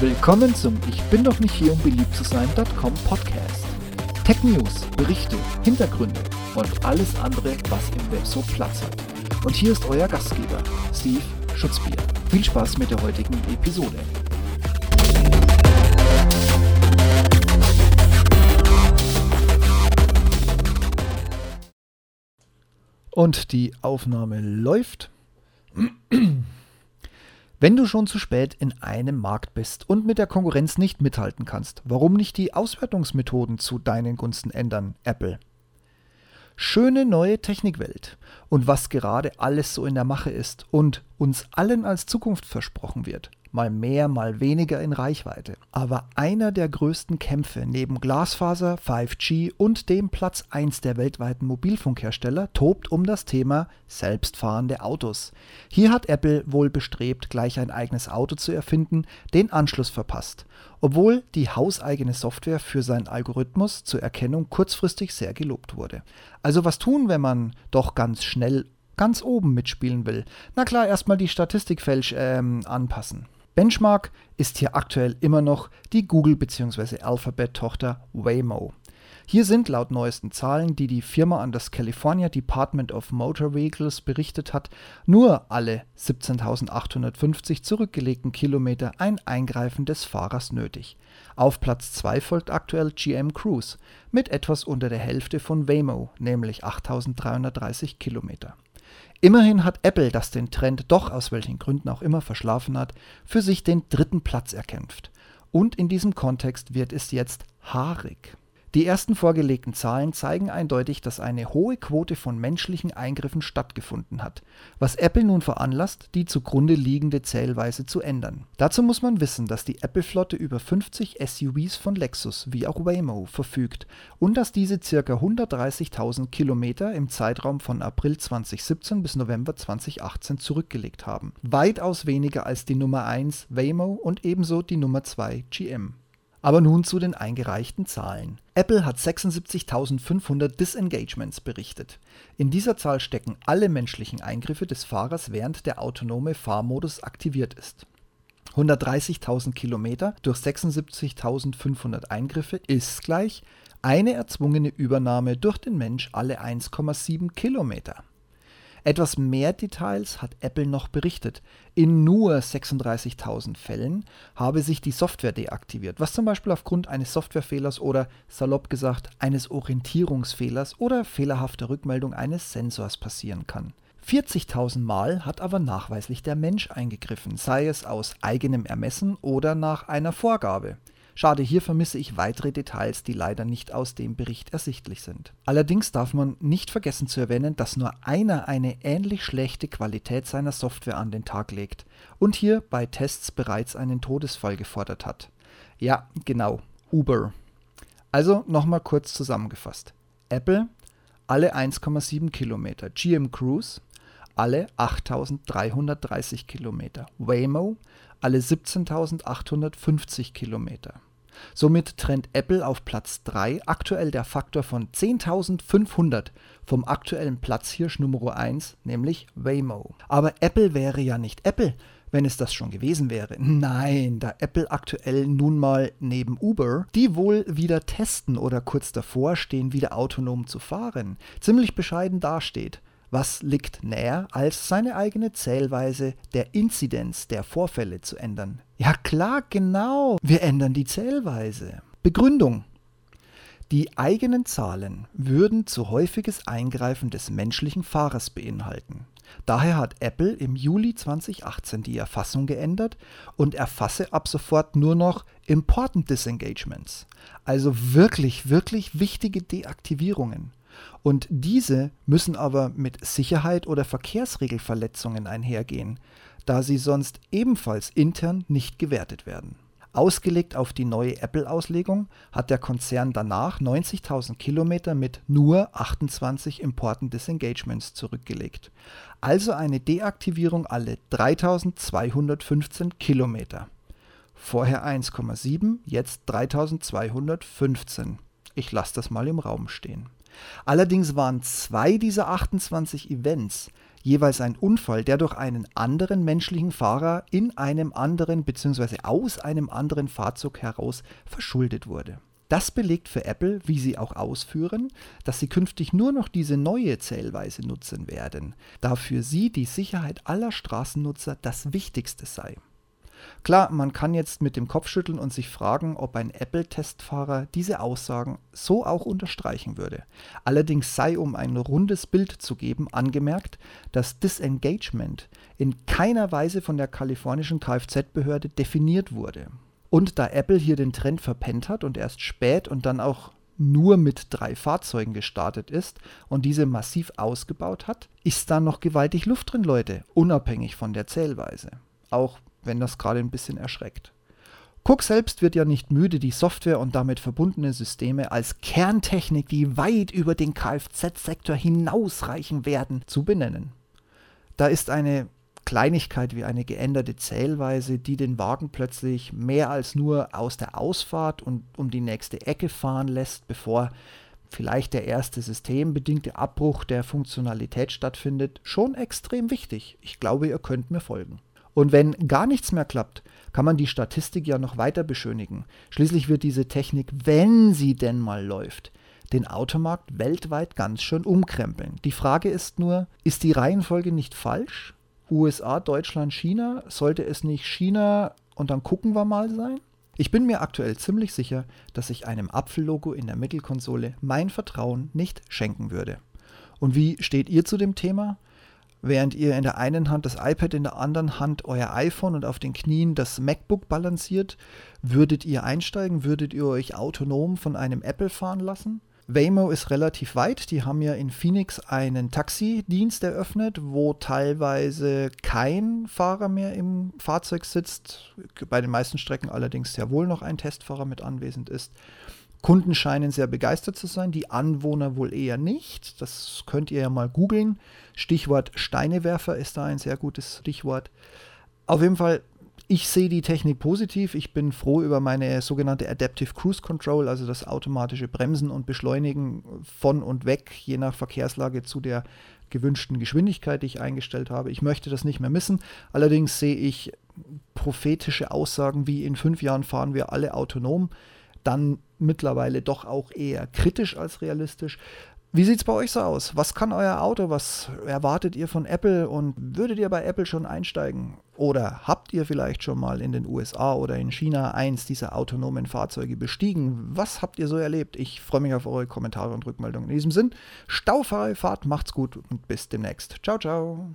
Willkommen zum Ich bin doch nicht hier, um beliebt zu sein.com Podcast. Tech News, Berichte, Hintergründe und alles andere, was im Web so Platz hat. Und hier ist euer Gastgeber, Steve Schutzbier. Viel Spaß mit der heutigen Episode. Und die Aufnahme läuft. Wenn du schon zu spät in einem Markt bist und mit der Konkurrenz nicht mithalten kannst, warum nicht die Auswertungsmethoden zu deinen Gunsten ändern, Apple? Schöne neue Technikwelt und was gerade alles so in der Mache ist und uns allen als Zukunft versprochen wird mal mehr, mal weniger in Reichweite. Aber einer der größten Kämpfe neben Glasfaser, 5G und dem Platz 1 der weltweiten Mobilfunkhersteller tobt um das Thema selbstfahrende Autos. Hier hat Apple wohl bestrebt, gleich ein eigenes Auto zu erfinden, den Anschluss verpasst, obwohl die hauseigene Software für seinen Algorithmus zur Erkennung kurzfristig sehr gelobt wurde. Also was tun, wenn man doch ganz schnell ganz oben mitspielen will? Na klar, erstmal die Statistik fälsch ähm, anpassen. Benchmark ist hier aktuell immer noch die Google- bzw. Alphabet-Tochter Waymo. Hier sind laut neuesten Zahlen, die die Firma an das California Department of Motor Vehicles berichtet hat, nur alle 17.850 zurückgelegten Kilometer ein Eingreifen des Fahrers nötig. Auf Platz 2 folgt aktuell GM Cruise mit etwas unter der Hälfte von Waymo, nämlich 8.330 Kilometer. Immerhin hat Apple, das den Trend doch aus welchen Gründen auch immer verschlafen hat, für sich den dritten Platz erkämpft. Und in diesem Kontext wird es jetzt haarig. Die ersten vorgelegten Zahlen zeigen eindeutig, dass eine hohe Quote von menschlichen Eingriffen stattgefunden hat, was Apple nun veranlasst, die zugrunde liegende Zählweise zu ändern. Dazu muss man wissen, dass die Apple-Flotte über 50 SUVs von Lexus wie auch Waymo verfügt und dass diese ca. 130.000 Kilometer im Zeitraum von April 2017 bis November 2018 zurückgelegt haben. Weitaus weniger als die Nummer 1 Waymo und ebenso die Nummer 2 GM. Aber nun zu den eingereichten Zahlen. Apple hat 76.500 Disengagements berichtet. In dieser Zahl stecken alle menschlichen Eingriffe des Fahrers, während der autonome Fahrmodus aktiviert ist. 130.000 Kilometer durch 76.500 Eingriffe ist gleich eine erzwungene Übernahme durch den Mensch alle 1,7 Kilometer. Etwas mehr Details hat Apple noch berichtet. In nur 36.000 Fällen habe sich die Software deaktiviert, was zum Beispiel aufgrund eines Softwarefehlers oder salopp gesagt eines Orientierungsfehlers oder fehlerhafter Rückmeldung eines Sensors passieren kann. 40.000 Mal hat aber nachweislich der Mensch eingegriffen, sei es aus eigenem Ermessen oder nach einer Vorgabe. Schade, hier vermisse ich weitere Details, die leider nicht aus dem Bericht ersichtlich sind. Allerdings darf man nicht vergessen zu erwähnen, dass nur einer eine ähnlich schlechte Qualität seiner Software an den Tag legt und hier bei Tests bereits einen Todesfall gefordert hat. Ja, genau, Uber. Also nochmal kurz zusammengefasst. Apple alle 1,7 Kilometer, GM Cruise alle 8.330 Kilometer, Waymo alle 17.850 Kilometer. Somit trennt Apple auf Platz 3 aktuell der Faktor von 10.500 vom aktuellen Platzhirsch Nummer 1, nämlich Waymo. Aber Apple wäre ja nicht Apple, wenn es das schon gewesen wäre. Nein, da Apple aktuell nun mal neben Uber, die wohl wieder testen oder kurz davor stehen, wieder autonom zu fahren, ziemlich bescheiden dasteht. Was liegt näher, als seine eigene Zählweise der Inzidenz der Vorfälle zu ändern? Ja klar, genau. Wir ändern die Zählweise. Begründung. Die eigenen Zahlen würden zu häufiges Eingreifen des menschlichen Fahrers beinhalten. Daher hat Apple im Juli 2018 die Erfassung geändert und erfasse ab sofort nur noch Important Disengagements, also wirklich, wirklich wichtige Deaktivierungen. Und diese müssen aber mit Sicherheit oder Verkehrsregelverletzungen einhergehen, da sie sonst ebenfalls intern nicht gewertet werden. Ausgelegt auf die neue Apple-Auslegung hat der Konzern danach 90.000 Kilometer mit nur 28 Important Disengagements zurückgelegt. Also eine Deaktivierung alle 3.215 Kilometer. Vorher 1,7, jetzt 3.215. Ich lasse das mal im Raum stehen. Allerdings waren zwei dieser 28 Events jeweils ein Unfall, der durch einen anderen menschlichen Fahrer in einem anderen bzw. aus einem anderen Fahrzeug heraus verschuldet wurde. Das belegt für Apple, wie sie auch ausführen, dass sie künftig nur noch diese neue Zählweise nutzen werden, da für sie die Sicherheit aller Straßennutzer das Wichtigste sei. Klar, man kann jetzt mit dem Kopf schütteln und sich fragen, ob ein Apple-Testfahrer diese Aussagen so auch unterstreichen würde. Allerdings sei, um ein rundes Bild zu geben, angemerkt, dass Disengagement in keiner Weise von der kalifornischen Kfz-Behörde definiert wurde. Und da Apple hier den Trend verpennt hat und erst spät und dann auch nur mit drei Fahrzeugen gestartet ist und diese massiv ausgebaut hat, ist da noch gewaltig Luft drin, Leute, unabhängig von der Zählweise. Auch wenn das gerade ein bisschen erschreckt. Cook selbst wird ja nicht müde, die Software und damit verbundene Systeme als Kerntechnik, die weit über den Kfz-Sektor hinausreichen werden, zu benennen. Da ist eine Kleinigkeit wie eine geänderte Zählweise, die den Wagen plötzlich mehr als nur aus der Ausfahrt und um die nächste Ecke fahren lässt, bevor vielleicht der erste systembedingte Abbruch der Funktionalität stattfindet, schon extrem wichtig. Ich glaube, ihr könnt mir folgen. Und wenn gar nichts mehr klappt, kann man die Statistik ja noch weiter beschönigen. Schließlich wird diese Technik, wenn sie denn mal läuft, den Automarkt weltweit ganz schön umkrempeln. Die Frage ist nur, ist die Reihenfolge nicht falsch? USA, Deutschland, China? Sollte es nicht China und dann gucken wir mal sein? Ich bin mir aktuell ziemlich sicher, dass ich einem Apfellogo in der Mittelkonsole mein Vertrauen nicht schenken würde. Und wie steht ihr zu dem Thema? Während ihr in der einen Hand das iPad, in der anderen Hand euer iPhone und auf den Knien das MacBook balanciert, würdet ihr einsteigen, würdet ihr euch autonom von einem Apple fahren lassen? Waymo ist relativ weit. Die haben ja in Phoenix einen Taxidienst eröffnet, wo teilweise kein Fahrer mehr im Fahrzeug sitzt. Bei den meisten Strecken allerdings sehr wohl noch ein Testfahrer mit anwesend ist. Kunden scheinen sehr begeistert zu sein, die Anwohner wohl eher nicht. Das könnt ihr ja mal googeln. Stichwort Steinewerfer ist da ein sehr gutes Stichwort. Auf jeden Fall, ich sehe die Technik positiv. Ich bin froh über meine sogenannte Adaptive Cruise Control, also das automatische Bremsen und Beschleunigen von und weg, je nach Verkehrslage zu der gewünschten Geschwindigkeit, die ich eingestellt habe. Ich möchte das nicht mehr missen. Allerdings sehe ich prophetische Aussagen wie in fünf Jahren fahren wir alle autonom dann mittlerweile doch auch eher kritisch als realistisch. Wie sieht es bei euch so aus? Was kann euer Auto? Was erwartet ihr von Apple? Und würdet ihr bei Apple schon einsteigen? Oder habt ihr vielleicht schon mal in den USA oder in China eins dieser autonomen Fahrzeuge bestiegen? Was habt ihr so erlebt? Ich freue mich auf eure Kommentare und Rückmeldungen. In diesem Sinn, staufreie Fahrt, macht's gut und bis demnächst. Ciao, ciao.